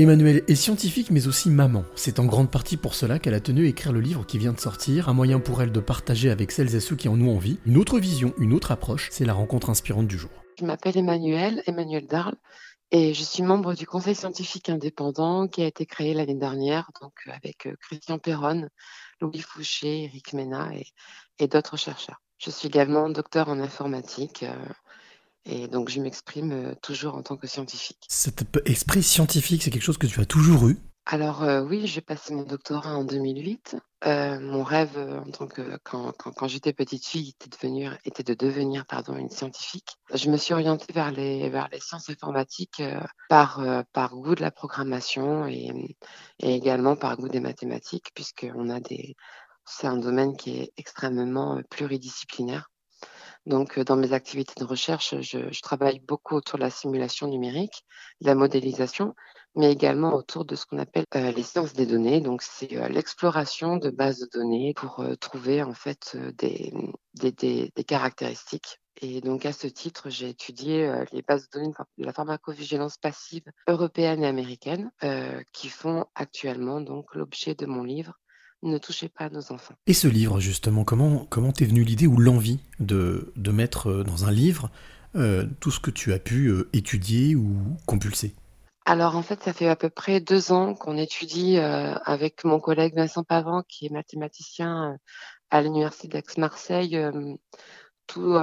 Emmanuelle est scientifique mais aussi maman. C'est en grande partie pour cela qu'elle a tenu à écrire le livre qui vient de sortir, un moyen pour elle de partager avec celles et ceux qui en ont envie une autre vision, une autre approche, c'est la rencontre inspirante du jour. Je m'appelle Emmanuelle, Emmanuelle Darle, et je suis membre du conseil scientifique indépendant qui a été créé l'année dernière, donc euh, avec euh, Christian Perron, Louis Fouché, Eric Mena et, d'autres chercheurs. Je suis également docteur en informatique. Euh, et donc, je m'exprime toujours en tant que scientifique. Cet esprit scientifique, c'est quelque chose que tu as toujours eu? Alors euh, oui, j'ai passé mon doctorat en 2008. Euh, mon rêve euh, en tant que quand, quand, j'étais petite fille était de devenir, était de devenir pardon une scientifique. Je me suis orientée vers les vers les sciences informatiques par par goût de la programmation et, et également par goût des mathématiques puisque on a des c'est un domaine qui est extrêmement pluridisciplinaire. Donc, dans mes activités de recherche, je, travaille beaucoup autour de la simulation numérique, de la modélisation, mais également autour de ce qu'on appelle euh, les sciences des données. Donc, c'est euh, l'exploration de bases de données pour euh, trouver en fait des, des, caractéristiques. Et donc, à ce titre, j'ai étudié les bases de données de la pharmacovigilance passive européenne et américaine qui font actuellement donc l'objet de mon livre ne touchez pas à nos enfants. Et ce livre, justement, comment comment t'es venue l'idée ou l'envie de, de mettre dans un livre tout ce que tu as pu étudier ou compulser? Alors en fait, ça fait à peu près deux ans qu'on étudie euh, avec mon collègue Vincent Pavant, qui est mathématicien euh, à l'université d'Aix-Marseille, euh, tout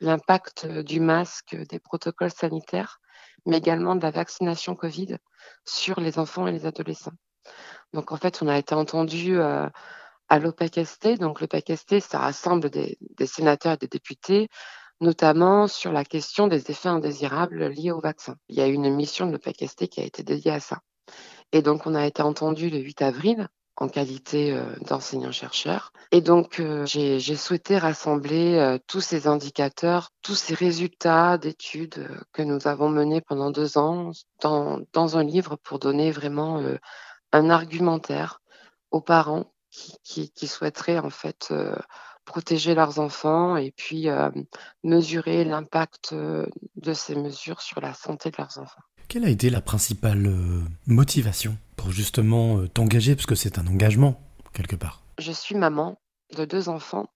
l'impact du masque, des protocoles sanitaires, mais également de la vaccination Covid sur les enfants et les adolescents. Donc en fait, on a été entendu à l'OPEC-ST. Donc l'OPEC-ST, ça rassemble des, sénateurs et des députés notamment sur la question des effets indésirables liés au vaccin. Il y a une mission de l'OPEC-ST qui a été dédiée à ça. Et donc, on a été entendu le 8 avril en qualité euh, d'enseignant-chercheur. Et donc, euh, j'ai souhaité rassembler euh, tous ces indicateurs, tous ces résultats d'études que nous avons menés pendant deux ans dans un livre pour donner vraiment un argumentaire aux parents qui, qui, qui souhaiteraient en fait protéger leurs enfants et puis euh, mesurer l'impact euh, de ces mesures sur la santé de leurs enfants. Quelle a été la principale euh, motivation pour justement t'engager, parce que c'est un engagement quelque part Je suis maman de deux enfants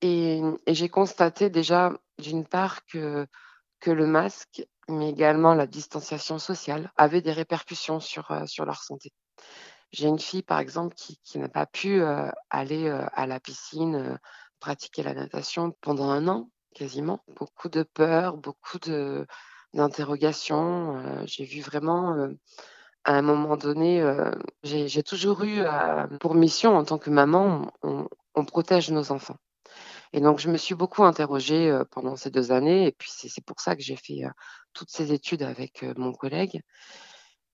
et, j'ai constaté déjà d'une part que, que le masque, mais également la distanciation sociale, avaient des répercussions sur, sur leur santé. J'ai une fille, par exemple, qui, n'a pas pu euh, aller euh, à la piscine, euh, pratiquer la natation pendant un an, quasiment. Beaucoup de peur, beaucoup d'interrogations. j'ai vu vraiment, à un moment donné, j'ai toujours eu pour mission, en tant que maman, on, protège nos enfants. Et donc, je me suis beaucoup interrogée pendant ces deux années, et puis c'est pour ça que j'ai fait toutes ces études avec mon collègue.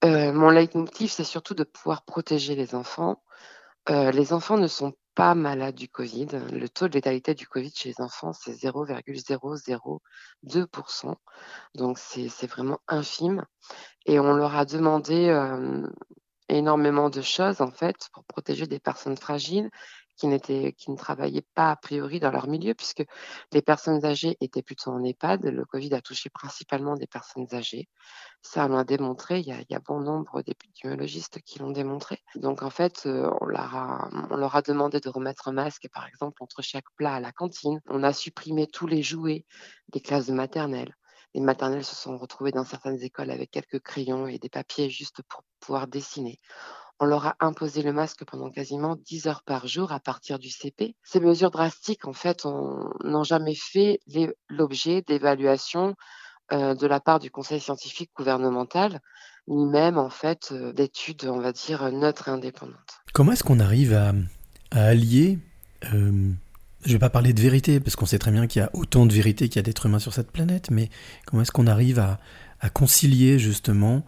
Euh, mon leitmotiv, c'est surtout de pouvoir protéger les enfants. Euh, les enfants ne sont pas malades du Covid. Le taux de létalité du Covid chez les enfants, c'est 0,002%. Donc, c'est vraiment infime. Et on leur a demandé euh, énormément de choses, en fait, pour protéger des personnes fragiles qui, qui ne travaillaient pas a priori dans leur milieu, puisque les personnes âgées étaient plutôt en EHPAD. Le Covid a touché principalement des personnes âgées. Ça, on l'a démontré. Il y, a, il y a bon nombre d'épidémiologistes qui l'ont démontré. Donc, en fait, euh, on leur, a, on leur a demandé de remettre un masque, par exemple, entre chaque plat à la cantine. On a supprimé tous les jouets des classes de maternelle. Les maternelles se sont retrouvées dans certaines écoles avec quelques crayons et des papiers juste pour pouvoir dessiner on leur a imposé le masque pendant quasiment 10 heures par jour à partir du CP. Ces mesures drastiques, en fait, n'ont jamais fait l'objet d'évaluation euh, de la part du Conseil scientifique gouvernemental, ni même, en fait, euh, d'études, on va dire, neutres et indépendantes. Comment est-ce qu'on arrive à, allier euh, je ne vais pas parler de vérité, parce qu'on sait très bien qu'il y a autant de vérité qu'il y a d'êtres humains sur cette planète, mais comment est-ce qu'on arrive à, concilier justement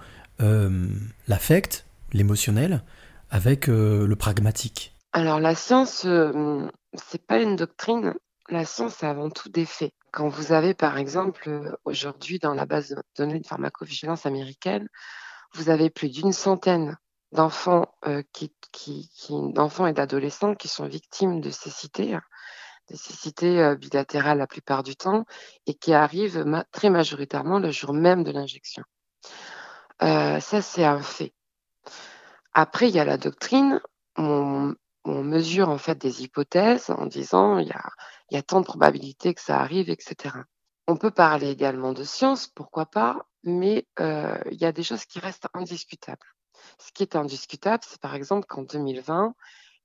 l'affect, l'émotionnel avec euh, le pragmatique Alors la science, ce euh, c'est pas une doctrine. La science, c'est avant tout des faits. Quand vous avez, par exemple, euh, aujourd'hui dans la base de données de pharmacovigilance américaine, vous avez plus d'une centaine d'enfants qui, d'enfants et d'adolescents qui sont victimes de cécité, hein, de cécité bilatérale la plupart du temps, et qui arrivent très majoritairement le jour même de l'injection. ça, c'est un fait. Après, il y a la doctrine. On, mesure en fait des hypothèses en disant il y a, tant de probabilités que ça arrive, etc. On peut parler également de science, pourquoi pas, mais euh, il y a des choses qui restent indiscutables. Ce qui est indiscutable, c'est par exemple qu'en 2020,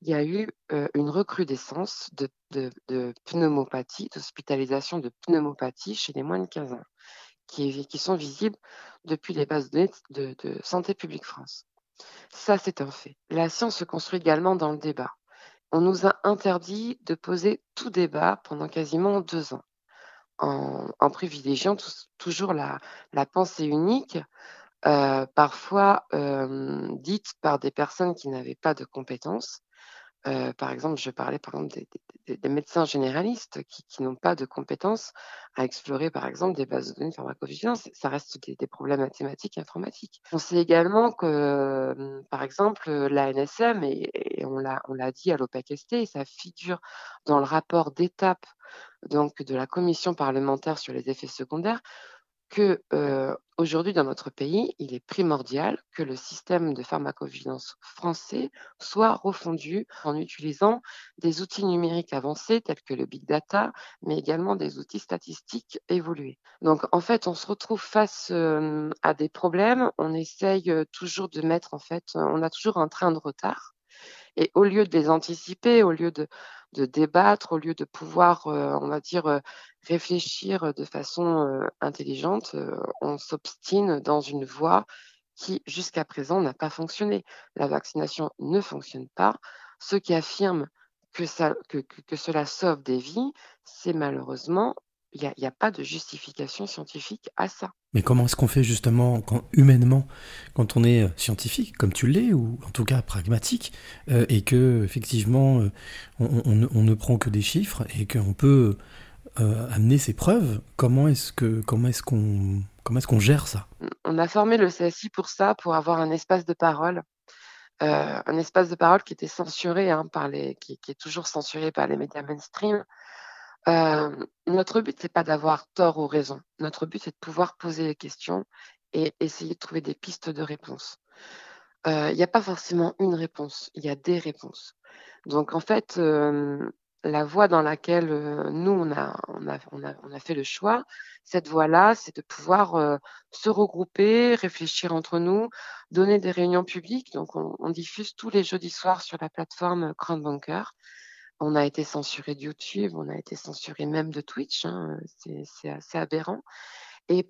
il y a eu euh, une recrudescence de, pneumopathie, d'hospitalisation de pneumopathie chez les moins de 15 ans, qui, sont visibles depuis les bases de, de, de Santé publique France. Ça, c'est un fait. La science se construit également dans le débat. On nous a interdit de poser tout débat pendant quasiment deux ans, en, privilégiant toujours la, pensée unique, euh, parfois euh, dite par des personnes qui n'avaient pas de compétences, euh, par exemple, je parlais par exemple des, médecins généralistes qui, n'ont pas de compétences à explorer, par exemple, des bases de données pharmacovigilance. Ça reste des, problèmes mathématiques et informatiques. On sait également que, hum, par exemple, l'ANSM, et, et on l'a dit à l'OPEC-ST, ça figure dans le rapport d'étape de la commission parlementaire sur les effets secondaires, que euh, aujourd'hui dans notre pays, il est primordial que le système de pharmacovigilance français soit refondu en utilisant des outils numériques avancés tels que le big data, mais également des outils statistiques évolués. Donc en fait, on se retrouve face euh, à des problèmes, on essaye euh, toujours de mettre en fait, on a toujours un train de retard. Et au lieu de les anticiper, au lieu de, de débattre, au lieu de pouvoir, euh, on va dire, euh, réfléchir de façon euh, intelligente, on s'obstine dans une voie qui, jusqu'à présent, n'a pas fonctionné. La vaccination ne fonctionne pas. Ceux qui affirment que, que cela sauve des vies, c'est malheureusement il n'y a, pas de justification scientifique à ça. Mais comment est-ce qu'on fait justement, quand, humainement, quand on est euh, scientifique, comme tu l'es, ou en tout cas pragmatique, euh, et que effectivement euh, on, ne prend que des chiffres et qu'on peut amener ses preuves, comment est-ce que comment est-ce qu'on comment est-ce qu'on gère ça? On a formé le CSI pour ça, pour avoir un espace de parole. un espace de parole qui était censuré hein, par les, qui, qui, est toujours censuré par les médias mainstream, euh, notre but, c'est pas d'avoir tort ou raison. Notre but, c'est de pouvoir poser les questions et essayer de trouver des pistes de réponse. Il euh, n'y a pas forcément une réponse, il y a des réponses. Donc, en fait, euh, la voie dans laquelle nous, on a, fait le choix, cette voie-là, c'est de pouvoir se regrouper, réfléchir entre nous, donner des réunions publiques. Donc, on, diffuse tous les jeudis soirs sur la plateforme Grand Banker. On a été censuré de YouTube, on a été censuré même de Twitch, hein, c'est assez aberrant. Et,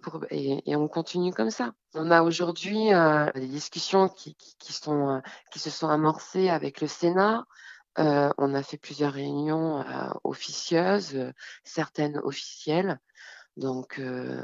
on continue comme ça. On a aujourd'hui euh, des discussions euh, qui se sont amorcées avec le Sénat. Euh, on a fait plusieurs réunions officieuses, certaines officielles. Donc, euh,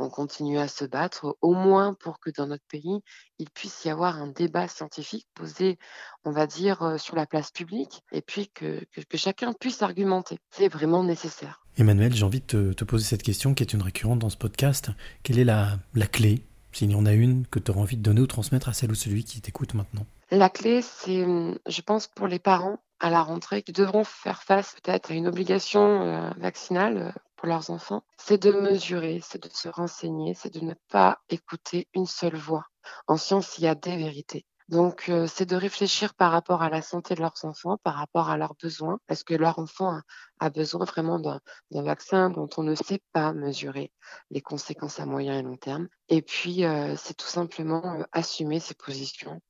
on continue à se battre, au moins pour que dans notre pays, il puisse y avoir un débat scientifique posé, on va dire, sur la place publique, et puis que, chacun puisse argumenter. C'est vraiment nécessaire. Emmanuel, j'ai envie de te, poser cette question qui est une récurrente dans ce podcast. Quelle est la, la clé, s'il y en a une, que tu auras envie de donner ou transmettre à celle ou celui qui t'écoute maintenant? La clé, c'est, je pense, pour les parents à la rentrée qui devront faire face peut-être à une obligation euh, vaccinale leurs enfants, c'est de mesurer, c'est de se renseigner, c'est de ne pas écouter une seule voix. En science, il y a des vérités. Donc, euh, c'est de réfléchir par rapport à la santé de leurs enfants, par rapport à leurs besoins. Est-ce que leur enfant a, besoin vraiment d'un vaccin dont on ne sait pas mesurer les conséquences à moyen et long terme Et puis, euh, c'est tout simplement euh, assumer ses positions.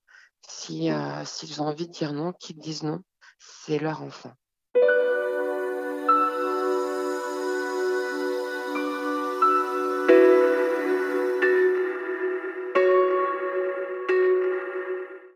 Si s'ils ont envie de dire non, qu'ils disent non, c'est leur enfant.